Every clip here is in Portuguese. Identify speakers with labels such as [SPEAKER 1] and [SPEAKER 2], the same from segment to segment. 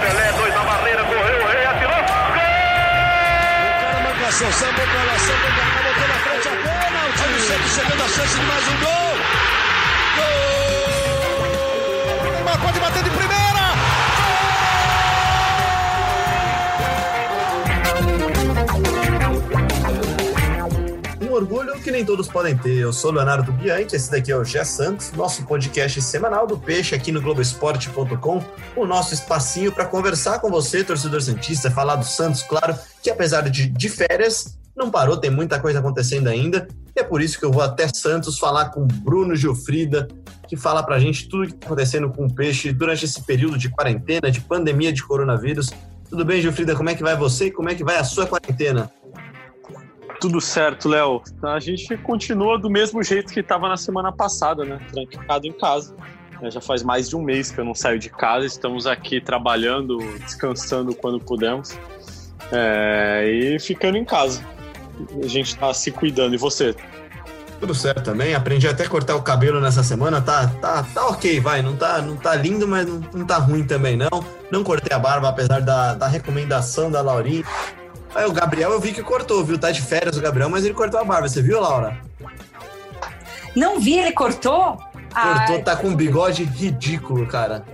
[SPEAKER 1] Pelé, dois na barreira, correu, o rei atirou. Gol!
[SPEAKER 2] O cara marcação, sambou pra lá, sambou pra cá, botou na frente a pênalti. Olha o Santos chegando a chance de mais um gol. Gol! O Neymar pode bater de primeira.
[SPEAKER 3] Orgulho que nem todos podem ter. Eu sou Leonardo Bianchi, esse daqui é o Gé Santos, nosso podcast semanal do Peixe aqui no Globoesporte.com, o nosso espacinho para conversar com você, torcedor Santista, falar do Santos, claro, que apesar de, de férias, não parou, tem muita coisa acontecendo ainda, e é por isso que eu vou até Santos falar com Bruno Gilfrida, que fala pra gente tudo que está acontecendo com o Peixe durante esse período de quarentena, de pandemia de coronavírus. Tudo bem, Gilfrida? Como é que vai você e como é que vai a sua quarentena?
[SPEAKER 4] Tudo certo, Léo. A gente continua do mesmo jeito que estava na semana passada, né? Trancado em casa. É, Já faz mais de um mês que eu não saio de casa. Estamos aqui trabalhando, descansando quando podemos. É, e ficando em casa. A gente está se cuidando. E você?
[SPEAKER 3] Tudo certo também. Aprendi até a cortar o cabelo nessa semana. Tá, tá, tá ok, vai. Não tá, não tá lindo, mas não, não tá ruim também, não. Não cortei a barba, apesar da, da recomendação da Laurinha. Aí o Gabriel eu vi que cortou, viu? Tá de férias o Gabriel, mas ele cortou a barba. Você viu, Laura?
[SPEAKER 5] Não vi, ele cortou?
[SPEAKER 3] Cortou,
[SPEAKER 5] Ai,
[SPEAKER 3] tá com um bigode ridículo, cara.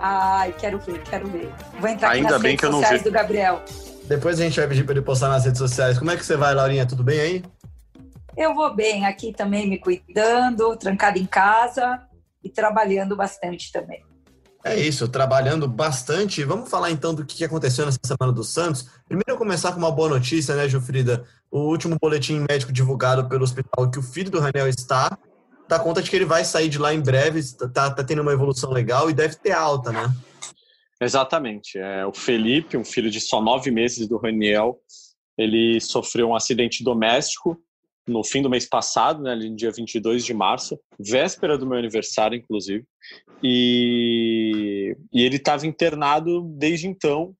[SPEAKER 5] ai, quero ver, quero ver. Vou entrar aqui
[SPEAKER 4] Ainda
[SPEAKER 5] nas
[SPEAKER 4] bem
[SPEAKER 5] redes
[SPEAKER 4] que eu não
[SPEAKER 5] sociais
[SPEAKER 4] vi.
[SPEAKER 5] do Gabriel.
[SPEAKER 3] Depois a gente vai pedir pra ele postar nas redes sociais. Como é que você vai, Laurinha? Tudo bem aí?
[SPEAKER 5] Eu vou bem aqui também, me cuidando, trancada em casa e trabalhando bastante também.
[SPEAKER 3] É isso, trabalhando bastante. Vamos falar então do que aconteceu nessa semana do Santos. Primeiro, eu começar com uma boa notícia, né, Gilfrida? O último boletim médico divulgado pelo hospital que o filho do Raniel está, dá conta de que ele vai sair de lá em breve, tá, tá tendo uma evolução legal e deve ter alta, né?
[SPEAKER 4] Exatamente. É, o Felipe, um filho de só nove meses do Raniel, ele sofreu um acidente doméstico no fim do mês passado, né, ali no dia 22 de março, véspera do meu aniversário, inclusive. E, e ele estava internado desde então,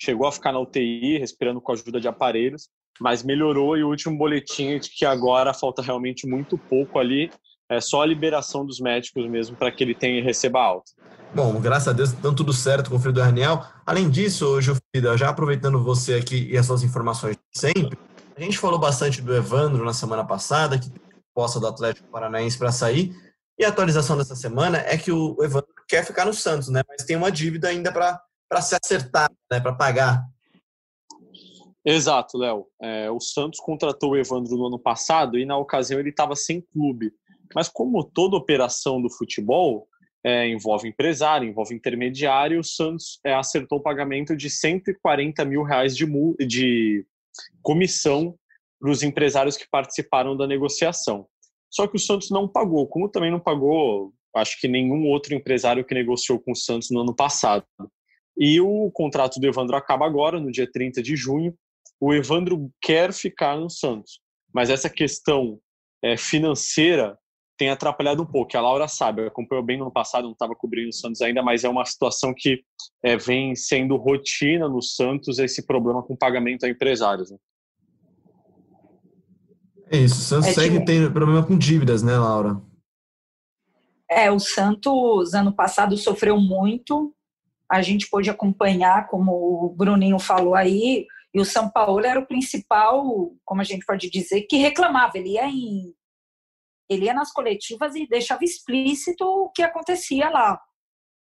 [SPEAKER 4] chegou a ficar na UTI, respirando com a ajuda de aparelhos, mas melhorou e o último boletim é de que agora falta realmente muito pouco ali, é só a liberação dos médicos mesmo para que ele tenha receba alta.
[SPEAKER 3] Bom, graças a Deus, dando tudo certo com o filho do Raniel. Além disso, Gilfrida, já aproveitando você aqui e as suas informações sempre, a gente falou bastante do Evandro na semana passada, que proposta do Atlético Paranaense para sair. E a atualização dessa semana é que o Evandro quer ficar no Santos, né? Mas tem uma dívida ainda para se acertar, né? Para pagar.
[SPEAKER 4] Exato, Léo. É, o Santos contratou o Evandro no ano passado e na ocasião ele estava sem clube. Mas como toda operação do futebol é, envolve empresário, envolve intermediário, o Santos é, acertou o pagamento de 140 mil reais de, de comissão para os empresários que participaram da negociação. Só que o Santos não pagou, como também não pagou, acho que nenhum outro empresário que negociou com o Santos no ano passado. E o contrato do Evandro acaba agora, no dia 30 de junho. O Evandro quer ficar no Santos, mas essa questão é, financeira tem atrapalhado um pouco. A Laura sabe, acompanhou bem no ano passado, não estava cobrindo o Santos ainda, mas é uma situação que é, vem sendo rotina no Santos esse problema com pagamento a empresários. Né?
[SPEAKER 3] É isso, o Santos
[SPEAKER 5] É
[SPEAKER 3] segue
[SPEAKER 5] tipo-
[SPEAKER 3] tendo problema com dívidas, né, Laura?
[SPEAKER 5] É, o Santos ano passado sofreu muito. A gente pôde acompanhar, como o Bruninho falou aí, e o São Paulo era o principal, como a gente pode dizer, que reclamava. Ele ia em ele ia nas coletivas e deixava explícito o que acontecia lá.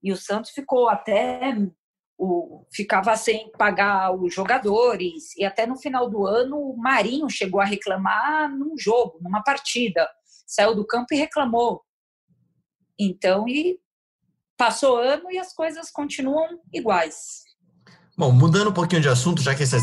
[SPEAKER 5] E o Santos ficou até o, ficava sem pagar os jogadores e até no final do ano o Marinho chegou a reclamar num jogo, numa partida, saiu do campo e reclamou. Então, e passou ano e as coisas continuam iguais.
[SPEAKER 3] Bom, mudando um pouquinho de assunto, já que essa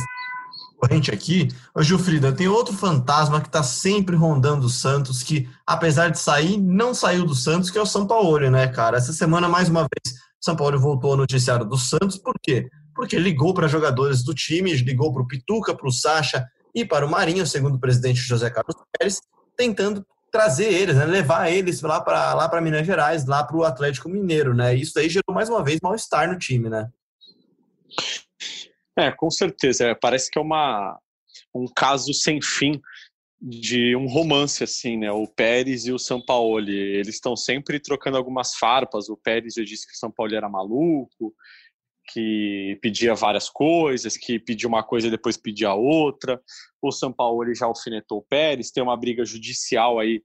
[SPEAKER 3] corrente aqui, ô Gilfrida, tem outro fantasma que está sempre rondando o Santos, que apesar de sair, não saiu do Santos, que é o São Paulo, né, cara? Essa semana, mais uma vez, São Paulo voltou ao noticiário do Santos, por quê? Porque ligou para jogadores do time, ligou para o Pituca, para o Sacha e para o Marinho, segundo o presidente José Carlos Pérez, tentando trazer eles, né, levar eles lá para lá para Minas Gerais, lá para o Atlético Mineiro, né? Isso daí gerou mais uma vez mal-estar no time, né?
[SPEAKER 4] É, com certeza. É, parece que é uma, um caso sem fim. de um romance assim, né? O Pérez e o Sampaoli, eles estão sempre trocando algumas farpas. O Pérez já disse que o Sampaoli era maluco, que pedia várias coisas, que pedia uma coisa e depois pedia outra. O Sampaoli já alfinetou o Pérez, tem uma briga judicial aí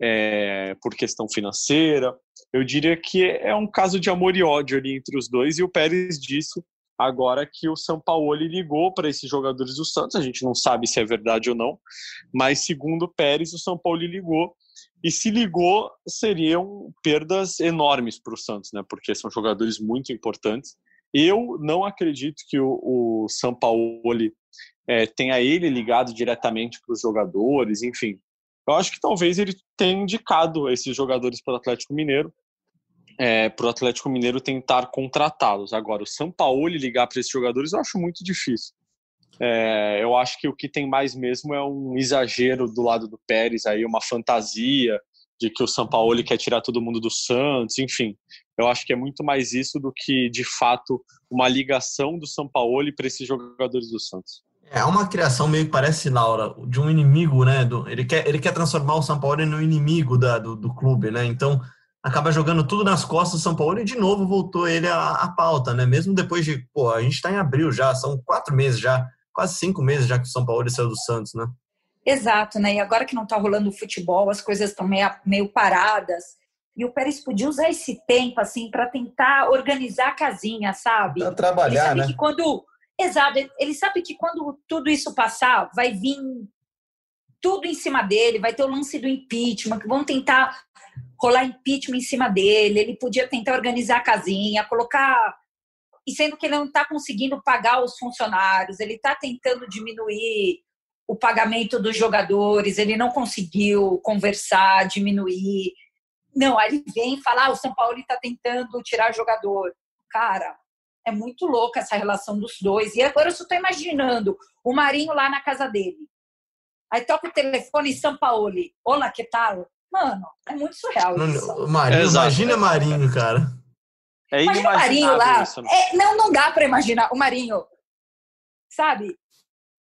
[SPEAKER 4] é, por questão financeira. Eu diria que é um caso de amor e ódio ali entre os dois e o Pérez disse agora que o Sampaoli ligou para esses jogadores do Santos, a gente não sabe se é verdade ou não, mas segundo Pérez, o Sampaoli ligou e se ligou seriam perdas enormes para o Santos, né? Porque são jogadores muito importantes. Eu não acredito que o, o Sampaoli é, tenha ele ligado diretamente para os jogadores, enfim. Eu acho que talvez ele tenha indicado esses jogadores para o Atlético Mineiro é, para o Atlético Mineiro tentar contratá-los. Agora, o São Paulo ligar para esses jogadores eu acho muito difícil. É, eu acho que o que tem mais mesmo é um exagero do lado do Pérez, aí uma fantasia de que o São Paulo quer tirar todo mundo do Santos, enfim. Eu acho que é muito mais isso do que, de fato, uma ligação do São Paulo para esses jogadores do Santos.
[SPEAKER 3] É uma criação meio que parece, Laura, de um inimigo, né? Do, ele, quer, ele quer transformar o São Paulo no inimigo da, do, do clube, né? Então, acaba jogando tudo nas costas do São Paulo e de novo voltou ele à, à pauta, né? Mesmo depois de, pô, a gente está em abril já, são quatro meses já, quase cinco meses já que o São Paulo saiu do Santos, né?
[SPEAKER 5] Exato, né? E agora que não está rolando o futebol, as coisas estão meio, meio paradas. E o Pérez podia usar esse tempo, assim, para tentar organizar a casinha, sabe?
[SPEAKER 3] Pra trabalhar,
[SPEAKER 5] né? Que quando... Exato, ele sabe que quando tudo isso passar, vai vir tudo em cima dele, vai ter o lance do impeachment, que vão tentar rolar impeachment em cima dele, ele podia tentar organizar a casinha, colocar. E sendo que ele não está conseguindo pagar os funcionários, ele está tentando diminuir o pagamento dos jogadores, ele não conseguiu conversar, diminuir. Não, aí ele vem falar: ah, o São Paulo está tentando tirar jogador. Cara, é muito louca essa relação dos dois. E agora eu só estou imaginando o Marinho lá na casa dele. Aí toca o telefone São Paulo. Olá, que tal? Mano, é muito surreal isso.
[SPEAKER 3] Marinho, imagina Marinho, cara.
[SPEAKER 5] É imagina o Marinho lá. Isso, né? é, não, não dá para imaginar o Marinho, sabe?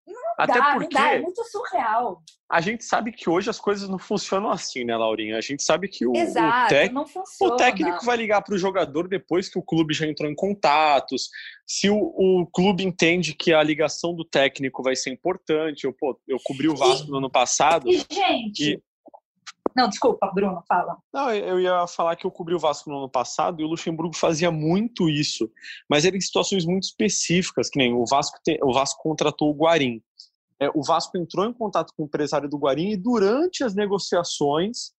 [SPEAKER 5] Não Até dá, porque não dá, é muito surreal.
[SPEAKER 4] A gente sabe que hoje as coisas não funcionam assim, né, Laurinha? A gente sabe que o,
[SPEAKER 5] Exato,
[SPEAKER 4] o, tec...
[SPEAKER 5] o
[SPEAKER 4] técnico vai ligar para o jogador depois que o clube já entrou em contatos. Se o, o, clube entende que a ligação do técnico vai ser importante, eu, pô, eu cobri o Vasco e, no ano passado.
[SPEAKER 5] E, gente, e não, desculpa, Bruno, fala.
[SPEAKER 4] Não, eu ia falar que eu cobri o Vasco no ano passado e o Luxemburgo fazia muito isso, mas era em situações muito específicas, que nem o Vasco, te, o Vasco contratou o Guarim. É, o Vasco entrou em contato com o empresário do Guarim e durante as negociações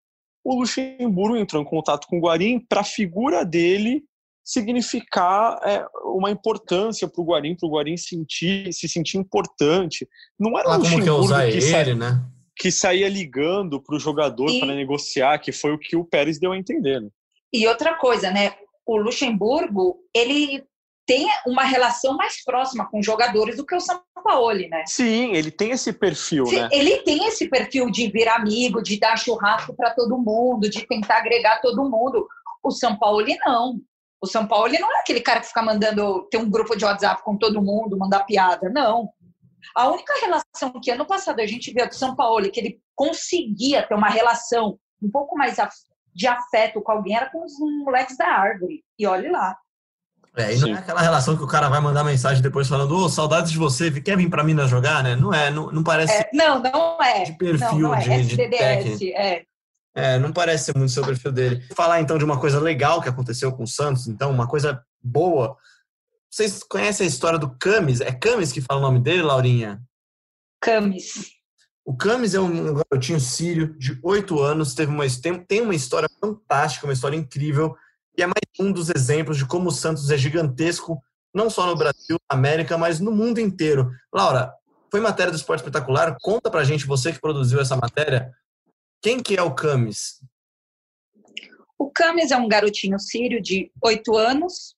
[SPEAKER 4] o Luxemburgo entrou em contato com o Guarim para a figura dele significar é, uma importância para o Guarim, para o Guarim sentir, se sentir importante. Não era
[SPEAKER 3] ah,
[SPEAKER 4] o Luxemburgo
[SPEAKER 3] como que, usar
[SPEAKER 4] que
[SPEAKER 3] ele, né?
[SPEAKER 4] Que saía ligando para o jogador e... para negociar, que foi o que o Pérez deu a entender. Né?
[SPEAKER 5] E outra coisa, né? O Luxemburgo, ele tem uma relação mais próxima com os jogadores do que o Sampaoli, né?
[SPEAKER 4] Sim, ele tem esse perfil, Sim, né?
[SPEAKER 5] Ele tem esse perfil de vir amigo, de dar churrasco para todo mundo, de tentar agregar todo mundo. O Sampaoli não. O Sampaoli não é aquele cara que fica mandando ter um grupo de WhatsApp com todo mundo, mandar piada, não. A única relação que ano passado a gente viu do São Paulo, que ele conseguia ter uma relação um pouco mais de afeto com alguém, era com os moleques da árvore. E olhe lá.
[SPEAKER 3] É, e não Sim. é aquela relação que o cara vai mandar mensagem depois falando, ô, oh, saudades de você, quer vir pra Minas jogar, né? Não é, não, não parece.
[SPEAKER 5] É, não, não é.
[SPEAKER 3] De perfil não, não é. de, de. É. é, não parece ser muito seu perfil dele. Falar então de uma coisa legal que aconteceu com o Santos, então, uma coisa boa vocês conhecem a história do Camis? É Camis que fala o nome dele, Laurinha?
[SPEAKER 5] Camis.
[SPEAKER 3] O Camis é um garotinho sírio de 8 anos, teve uma, tem, tem uma história fantástica, uma história incrível, e é mais um dos exemplos de como o Santos é gigantesco, não só no Brasil, na América, mas no mundo inteiro. Laura, foi matéria do Esporte Espetacular, conta pra gente, você que produziu essa matéria, quem que é o Camis?
[SPEAKER 5] O Camis é um garotinho sírio de 8 anos,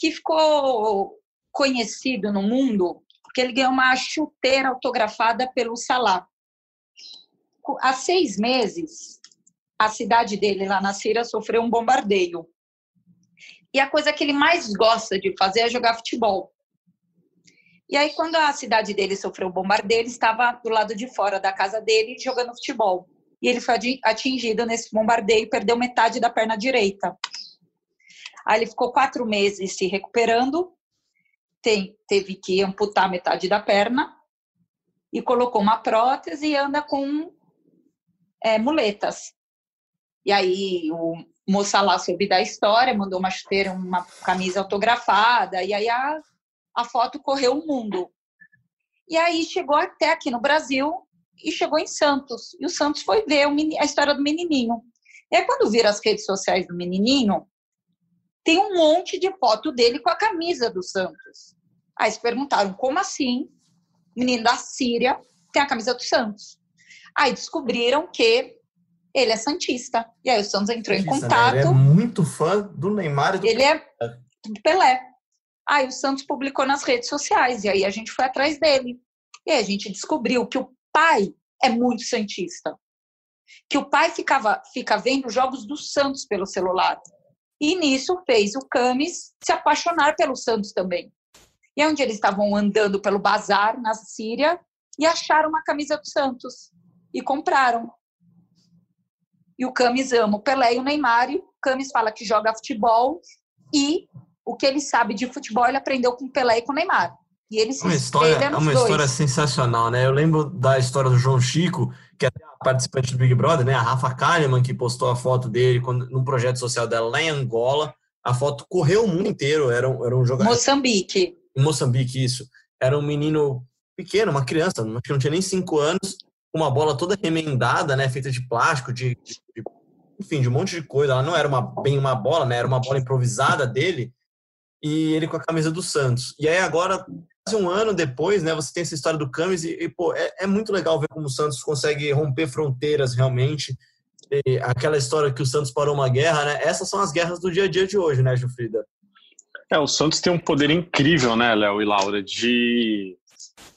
[SPEAKER 5] que ficou conhecido no mundo porque ele ganhou uma chuteira autografada pelo Salah. Há seis meses, a cidade dele, lá na Síria, sofreu um bombardeio. E a coisa que ele mais gosta de fazer é jogar futebol. E aí, quando a cidade dele sofreu o bombardeio, ele estava do lado de fora da casa dele jogando futebol. E ele foi atingido nesse bombardeio e perdeu metade da perna direita. Aí ele ficou quatro meses se recuperando, tem, teve que amputar metade da perna e colocou uma prótese e anda com é, muletas. E aí o moça lá soube da história, mandou uma chuteira, uma camisa autografada, e aí a, a foto correu o mundo. E aí chegou até aqui no Brasil e chegou em Santos. E o Santos foi ver a história do menininho. E aí quando viram as redes sociais do menininho, tem um monte de foto dele com a camisa do Santos. Aí se perguntaram, como assim? Menino da Síria tem a camisa do Santos. Aí descobriram que ele é Santista. E aí o Santos entrou Santista, em contato. Né? Ele
[SPEAKER 3] é muito fã do Neymar e do
[SPEAKER 5] Ele é do Pelé. Aí o Santos publicou nas redes sociais. E aí a gente foi atrás dele. E aí a gente descobriu que o pai é muito Santista. Que o pai ficava, fica vendo jogos do Santos pelo celular. E nisso fez o Camis se apaixonar pelo Santos também. E é onde eles estavam andando pelo bazar na Síria e acharam uma camisa do Santos e compraram. E o Camis ama o Pelé e o Neymar, e o Camis fala que joga futebol e o que ele sabe de futebol ele aprendeu com o Pelé e com o Neymar. E ele se
[SPEAKER 3] uma história, É uma dois. história sensacional, né? Eu lembro da história do João Chico, que é participante do Big Brother, né? A Rafa Kalimann, que postou a foto dele quando, num projeto social dela lá em Angola. A foto correu o mundo inteiro, era um, era um jogador...
[SPEAKER 5] Moçambique.
[SPEAKER 3] Em Moçambique, isso. Era um menino pequeno, uma criança, acho que não tinha nem cinco anos, uma bola toda remendada, né, feita de plástico, de, de, de, enfim, de um monte de coisa. Ela não era uma, bem uma bola, né, era uma bola improvisada dele, e ele com a camisa do Santos. E aí agora, um ano depois, né, você tem essa história do Camis e, e pô, é, é, muito legal ver como o Santos consegue romper fronteiras realmente. E aquela história que o Santos parou uma guerra, né? Essas são as guerras do dia a dia de hoje, né, Gilfrida?
[SPEAKER 4] É, o Santos tem um poder incrível, né, Léo e Laura, de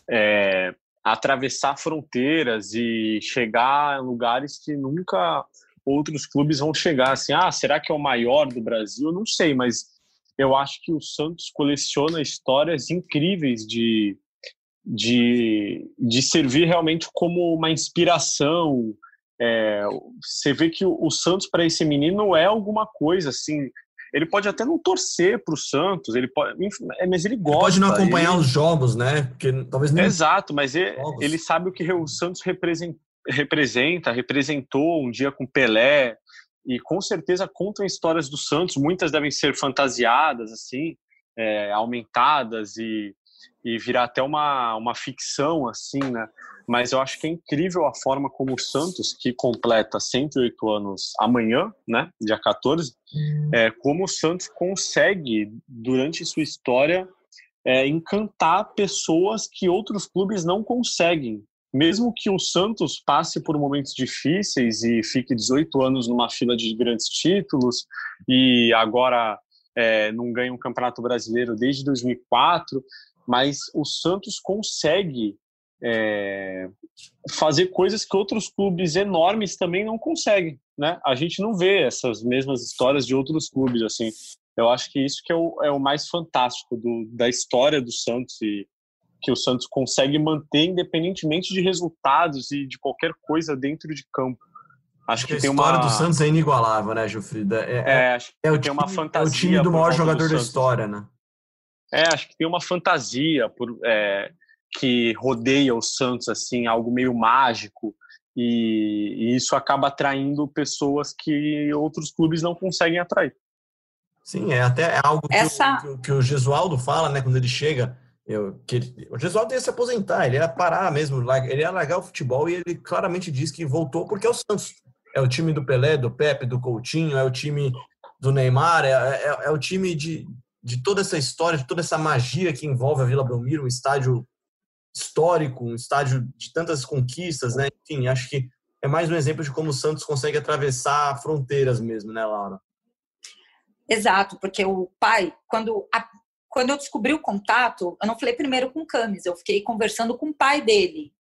[SPEAKER 4] é, atravessar fronteiras e chegar em lugares que nunca outros clubes vão chegar. Assim, ah, será que é o maior do Brasil? Não sei, mas eu acho que o Santos coleciona histórias incríveis de, de, de servir realmente como uma inspiração. É, você vê que o, Santos para esse menino é alguma coisa assim ele pode até não torcer para o Santos, ele pode, é, mas ele gosta. Ele
[SPEAKER 3] pode não acompanhar ele... os jogos, né? Porque talvez nem
[SPEAKER 4] Exato, mas ele, ele, sabe o que o Santos representa, representa, representou um dia com Pelé e com certeza contam histórias do Santos. Muitas devem ser fantasiadas, assim, é, aumentadas e, e virar até uma, uma ficção, assim, né? mas eu acho que é incrível a forma como o Santos, que completa 108 anos amanhã, né, dia 14, hum. é, como o Santos consegue, durante sua história, é, encantar pessoas que outros clubes não conseguem. Mesmo que o Santos passe por momentos difíceis e fique 18 anos numa fila de grandes títulos e agora é, não ganha um campeonato brasileiro desde 2004, mas o Santos consegue é, fazer coisas que outros clubes enormes também não conseguem, né? A gente não vê essas mesmas histórias de outros clubes, assim. Eu acho que isso que é o, é o mais fantástico do, da história do Santos e que o Santos consegue manter independentemente de resultados e de qualquer coisa dentro de campo.
[SPEAKER 3] Acho que, que a tem história uma... do Santos é inigualável, né, Gilfrida?
[SPEAKER 4] É, é, é acho que é o tem time, uma fantasia.
[SPEAKER 3] É o time do maior jogador do da história, né?
[SPEAKER 4] É, acho que tem uma fantasia por é, que rodeia o Santos, assim, algo meio mágico. E, e, isso acaba atraindo pessoas que outros clubes não conseguem atrair.
[SPEAKER 3] Sim, é até algo que, Essa... o, que, o Gesualdo fala, né, quando ele chega. Eu, que o Gesualdo ia se aposentar, ele ia parar mesmo, ele ia largar o futebol e ele claramente diz que voltou porque é o Santos. É o time do Pelé, do Pepe, do Coutinho, é o time do Neymar, é, é, é o time de, de toda essa história, de toda essa magia que envolve a Vila Belmiro, um estádio histórico, um estádio de tantas conquistas, né? Enfim, acho que é mais um exemplo de como o Santos consegue atravessar fronteiras mesmo, né, Laura?
[SPEAKER 5] Exato, porque o pai, quando, a, quando eu descobri o contato, eu não falei primeiro com o Camis, eu fiquei conversando com o pai dele.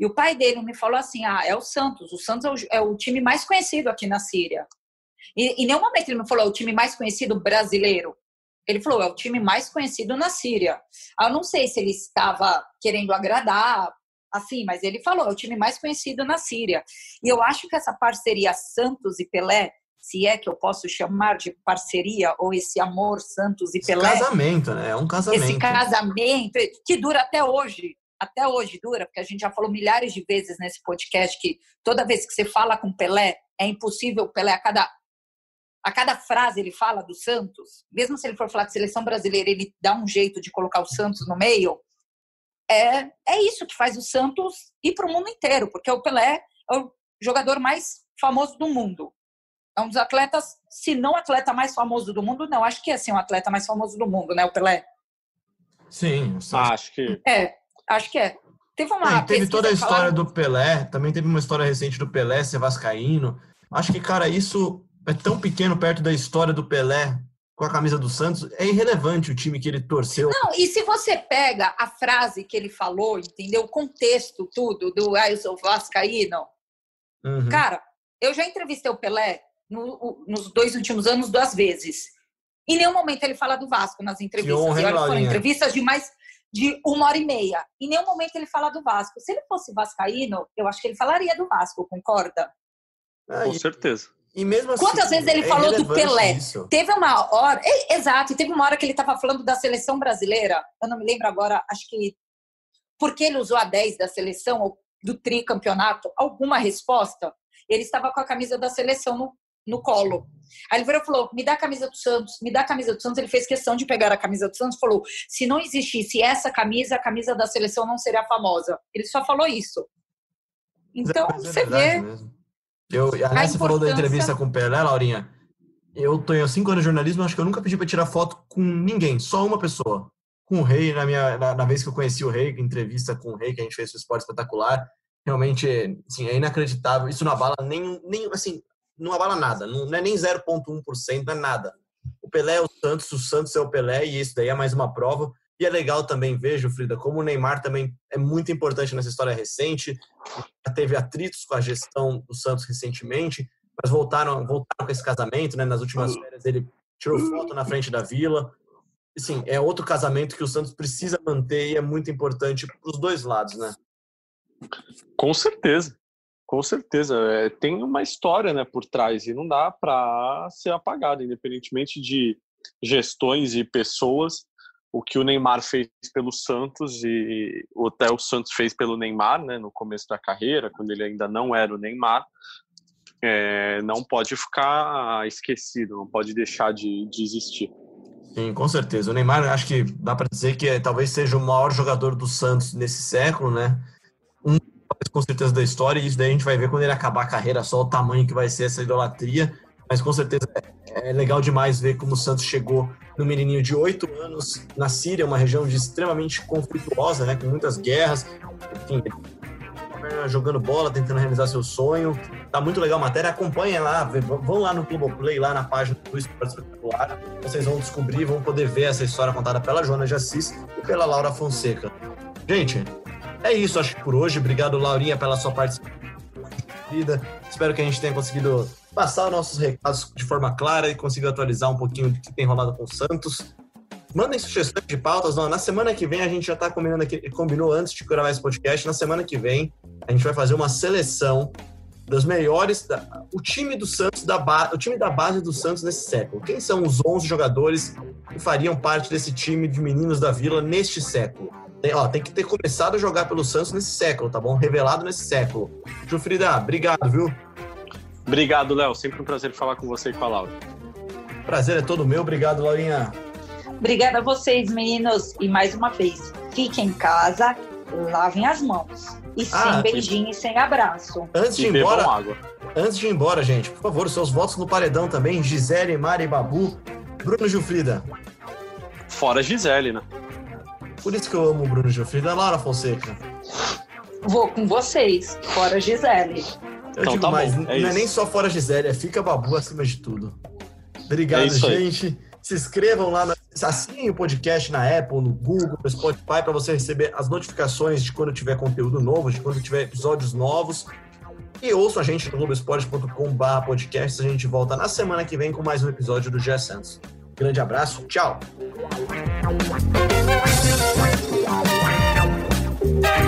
[SPEAKER 5] E o pai dele me falou assim: ah, é o Santos, o Santos é o, é o time mais conhecido aqui na Síria. E em nenhum momento ele me falou é o time mais conhecido brasileiro. Ele falou, é o time mais conhecido na Síria. Eu não sei se ele estava querendo agradar, assim, mas ele falou, é o time mais conhecido na Síria. E eu acho que essa parceria Santos e Pelé, se é que eu posso chamar de parceria, ou esse amor Santos e Pelé.
[SPEAKER 3] Esse casamento, né? É um casamento.
[SPEAKER 5] Esse casamento, que dura até hoje. Até hoje dura, porque a gente já falou milhares de vezes nesse podcast que toda vez que você fala com Pelé, é impossível Pelé a cada a cada frase ele fala do Santos, mesmo se ele for falar de seleção brasileira, ele dá um jeito de colocar o Santos no meio. É, é isso que faz o Santos ir para o mundo inteiro, porque o Pelé é o jogador mais famoso do mundo. É um dos atletas, se não atleta mais famoso do mundo, não, acho que é assim, um atleta mais famoso do mundo, né, o Pelé?
[SPEAKER 3] Sim,
[SPEAKER 4] ah, acho que.
[SPEAKER 5] É, acho que é. Teve uma.
[SPEAKER 3] É, teve toda a história do Pelé, também teve uma história recente do Pelé ser vascaíno. Acho que, cara, isso é tão pequeno perto da história do Pelé com a camisa do Santos, é irrelevante o time que ele torceu.
[SPEAKER 5] Não, e se você pega a frase que ele falou, entendeu? O contexto, tudo, do ah, eu sou Vascaíno. Uhum. Cara, eu já entrevistei o Pelé no, nos dois últimos anos duas vezes. Em nenhum momento ele fala do Vasco nas entrevistas.
[SPEAKER 3] Honra,
[SPEAKER 5] e olha, foram entrevistas de mais de uma hora e meia. Em nenhum momento ele fala do Vasco. Se ele fosse vascaíno, eu acho que ele falaria do Vasco, concorda?
[SPEAKER 4] Ah, Com certeza.
[SPEAKER 3] E mesmo assim,
[SPEAKER 5] Quantas vezes ele é falou do Pelé? Isso. Teve uma hora, é, exato, teve uma hora que ele estava falando da seleção brasileira. Eu não me lembro agora, acho que porque ele usou a 10 da seleção ou do tricampeonato, alguma resposta. Ele estava com a camisa da seleção no, no colo. Aí ele virou falou: me dá a camisa do Santos, me dá a camisa do Santos. Ele fez questão de pegar a camisa do Santos e falou: se não existisse essa camisa, a camisa da seleção não seria famosa. Ele só falou isso. Então, é você vê. Mesmo.
[SPEAKER 3] Eu, aliás, você falou da entrevista com o Pelé, Laurinha. Eu tenho cinco anos de jornalismo, acho que eu nunca pedi para tirar foto com ninguém, só uma pessoa. Com o Rei, na, minha, na, na, vez que eu conheci o Rei, entrevista com o Rei, que a gente fez o Esporte Espetacular, realmente assim, é inacreditável. Isso não abala nem, nem assim, não abala nada, não, é nem 0,1%, não é nada. O Pelé é o Santos, o Santos é o Pelé, e isso daí é mais uma prova. E é legal também, vejo, Frida, como o Neymar também é muito importante nessa história recente. Já teve atritos com a gestão do Santos recentemente, mas voltaram, voltaram com esse casamento, né? Nas últimas férias ele tirou foto na frente da vila. Sim, é outro casamento que o Santos precisa manter e é muito importante para os dois lados, né?
[SPEAKER 4] Com certeza, com certeza. É, tem uma história né, por trás e não dá para ser apagada, independentemente de gestões e pessoas o que o Neymar fez pelo Santos e até o Santos fez pelo Neymar, né, no começo da carreira, quando ele ainda não era o Neymar, é, não pode ficar esquecido, não pode deixar de, de existir.
[SPEAKER 3] Sim, com certeza. O Neymar, acho que dá para dizer que é, talvez seja o maior jogador do Santos nesse século, né? Um com certeza da história, e isso daí a gente vai ver quando ele acabar a carreira, só o tamanho que vai ser essa idolatria. Mas com certeza é, é legal demais ver como o Santos chegou no menininho de oito anos na Síria, uma região extremamente conflituosa, né, com muitas guerras. Enfim, jogando bola, tentando realizar seu sonho. Tá muito legal a matéria. Acompanhem lá, vão lá no Globoplay, lá na página do Esporte Espetacular. Vocês vão descobrir, vão poder ver essa história contada pela Joana de Assis e pela Laura Fonseca. Gente, é isso, acho que por hoje. Obrigado, Laurinha, pela sua participação. Espero que a gente tenha conseguido passar nossos recados de forma clara e conseguir atualizar um pouquinho do que tem rolado com o Santos. Mandem sugestões de pautas. Na semana que vem a gente já está combinando aqui, combinou antes de gravar esse podcast. Na semana que vem a gente vai fazer uma seleção das melhores, da, o time do Santos, da ba, o time da base do Santos nesse século. Quem são os 11 jogadores que fariam parte desse time de meninos da Vila neste século? Tem, ó, tem que ter começado a jogar pelo Santos nesse século, tá bom? Revelado nesse século. Jufrida, obrigado, viu?
[SPEAKER 4] Obrigado, Léo. Sempre um prazer falar com você e com a Laura.
[SPEAKER 3] Prazer é todo meu. Obrigado, Laurinha.
[SPEAKER 5] Obrigada a vocês, meninos. E mais uma vez, fiquem em casa, lavem as mãos. E ah, sem beijinho e sem abraço.
[SPEAKER 3] Antes de ir embora, água. antes de ir embora, gente, por favor, seus votos no paredão também. Gisele, Mari, Babu, Bruno Gilfrida.
[SPEAKER 4] Fora Gisele, né?
[SPEAKER 3] Por isso que eu amo o Bruno Gilfrida. Laura Fonseca.
[SPEAKER 5] Vou com vocês, fora Gisele.
[SPEAKER 3] Eu então, digo tá mais, bom, é não é nem só fora Gisele, é fica babu acima de tudo. Obrigado, é gente. Aí. Se inscrevam lá, na, assinem o podcast na Apple, no Google, no Spotify, para você receber as notificações de quando tiver conteúdo novo, de quando tiver episódios novos. E ouçam a gente no globoesporte.com.br podcast. A gente volta na semana que vem com mais um episódio do G Santos. Grande abraço, tchau! Thank you.